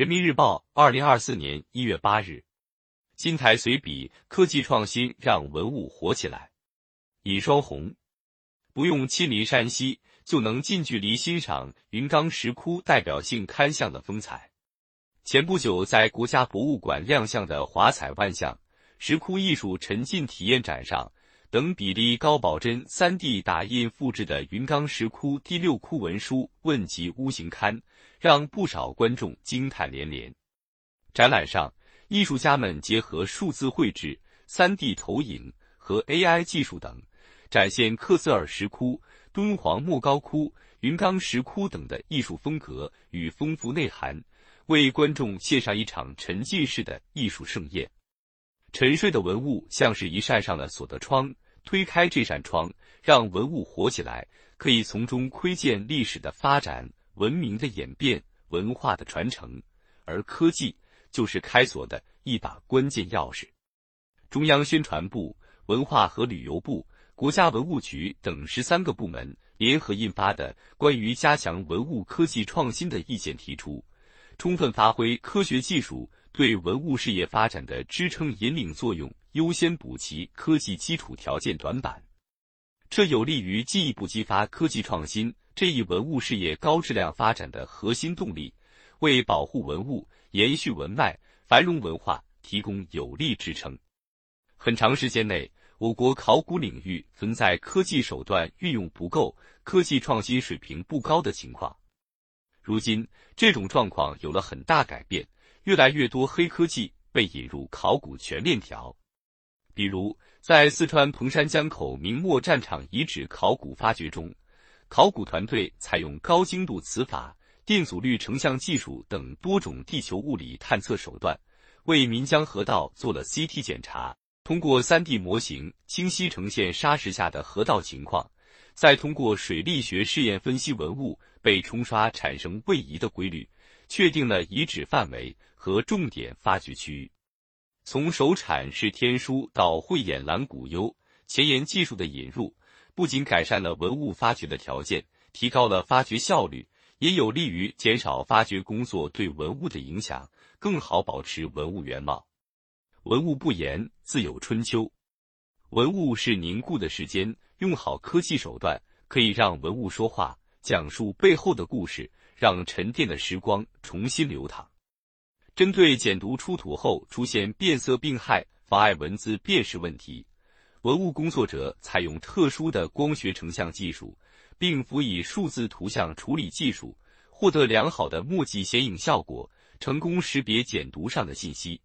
人民日报，二零二四年一月八日。金台随笔：科技创新让文物活起来。尹双红，不用亲临山西，就能近距离欣赏云冈石窟代表性龛像的风采。前不久在国家博物馆亮相的华彩万象石窟艺术沉浸体验展上，等比例高保真三 D 打印复制的云冈石窟第六窟文书问及屋形龛，让不少观众惊叹连连。展览上。艺术家们结合数字绘制、三 D 投影和 AI 技术等，展现克孜尔石窟、敦煌莫高窟、云冈石窟等的艺术风格与丰富内涵，为观众献上一场沉浸式的艺术盛宴。沉睡的文物像是一扇上了锁的窗，推开这扇窗，让文物活起来，可以从中窥见历史的发展、文明的演变、文化的传承，而科技。就是开锁的一把关键钥匙。中央宣传部、文化和旅游部、国家文物局等十三个部门联合印发的《关于加强文物科技创新的意见》提出，充分发挥科学技术对文物事业发展的支撑引领作用，优先补齐科技基础条件短板，这有利于进一步激发科技创新这一文物事业高质量发展的核心动力，为保护文物。延续文脉、繁荣文化提供有力支撑。很长时间内，我国考古领域存在科技手段运用不够、科技创新水平不高的情况。如今，这种状况有了很大改变，越来越多黑科技被引入考古全链条。比如，在四川彭山江口明末战场遗址考古发掘中，考古团队采用高精度磁法。电阻率成像技术等多种地球物理探测手段，为岷江河道做了 CT 检查。通过 3D 模型清晰呈现沙石下的河道情况，再通过水力学试验分析文物被冲刷产生位移的规律，确定了遗址范围和重点发掘区域。从首产是天书到慧眼蓝古幽，前沿技术的引入，不仅改善了文物发掘的条件，提高了发掘效率。也有利于减少发掘工作对文物的影响，更好保持文物原貌。文物不言，自有春秋。文物是凝固的时间，用好科技手段，可以让文物说话，讲述背后的故事，让沉淀的时光重新流淌。针对简牍出土后出现变色病害、妨碍文字辨识问题，文物工作者采用特殊的光学成像技术。并辅以数字图像处理技术，获得良好的墨迹显影效果，成功识别简牍上的信息。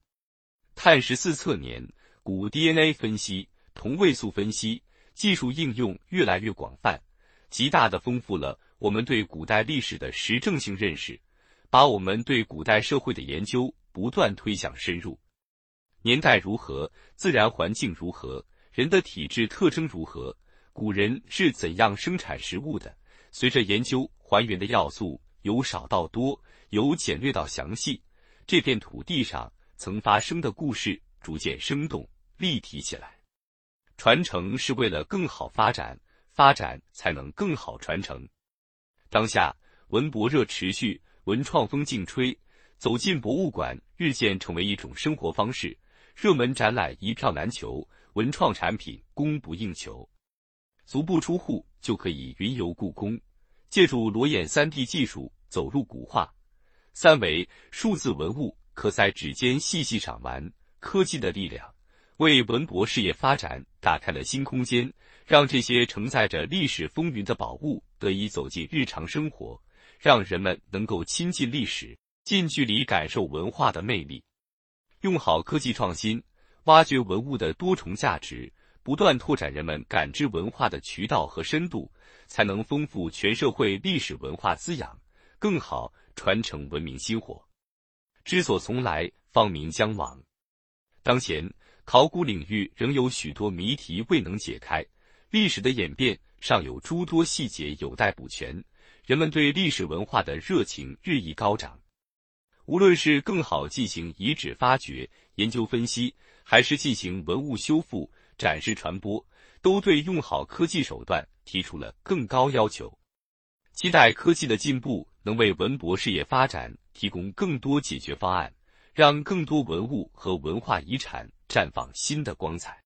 碳十四测年、古 DNA 分析、同位素分析技术应用越来越广泛，极大的丰富了我们对古代历史的实证性认识，把我们对古代社会的研究不断推向深入。年代如何，自然环境如何，人的体质特征如何？古人是怎样生产食物的？随着研究，还原的要素由少到多，由简略到详细，这片土地上曾发生的故事逐渐生动立体起来。传承是为了更好发展，发展才能更好传承。当下文博热持续，文创风劲吹，走进博物馆日渐成为一种生活方式，热门展览一票难求，文创产品供不应求。足不出户就可以云游故宫，借助裸眼 3D 技术走入古画。三维数字文物可在指尖细细赏玩，科技的力量为文博事业发展打开了新空间，让这些承载着历史风云的宝物得以走进日常生活，让人们能够亲近历史，近距离感受文化的魅力。用好科技创新，挖掘文物的多重价值。不断拓展人们感知文化的渠道和深度，才能丰富全社会历史文化滋养，更好传承文明薪火。知所从来，方明将往。当前，考古领域仍有许多谜题未能解开，历史的演变尚有诸多细节有待补全。人们对历史文化的热情日益高涨，无论是更好进行遗址发掘、研究分析，还是进行文物修复。展示传播都对用好科技手段提出了更高要求，期待科技的进步能为文博事业发展提供更多解决方案，让更多文物和文化遗产绽放新的光彩。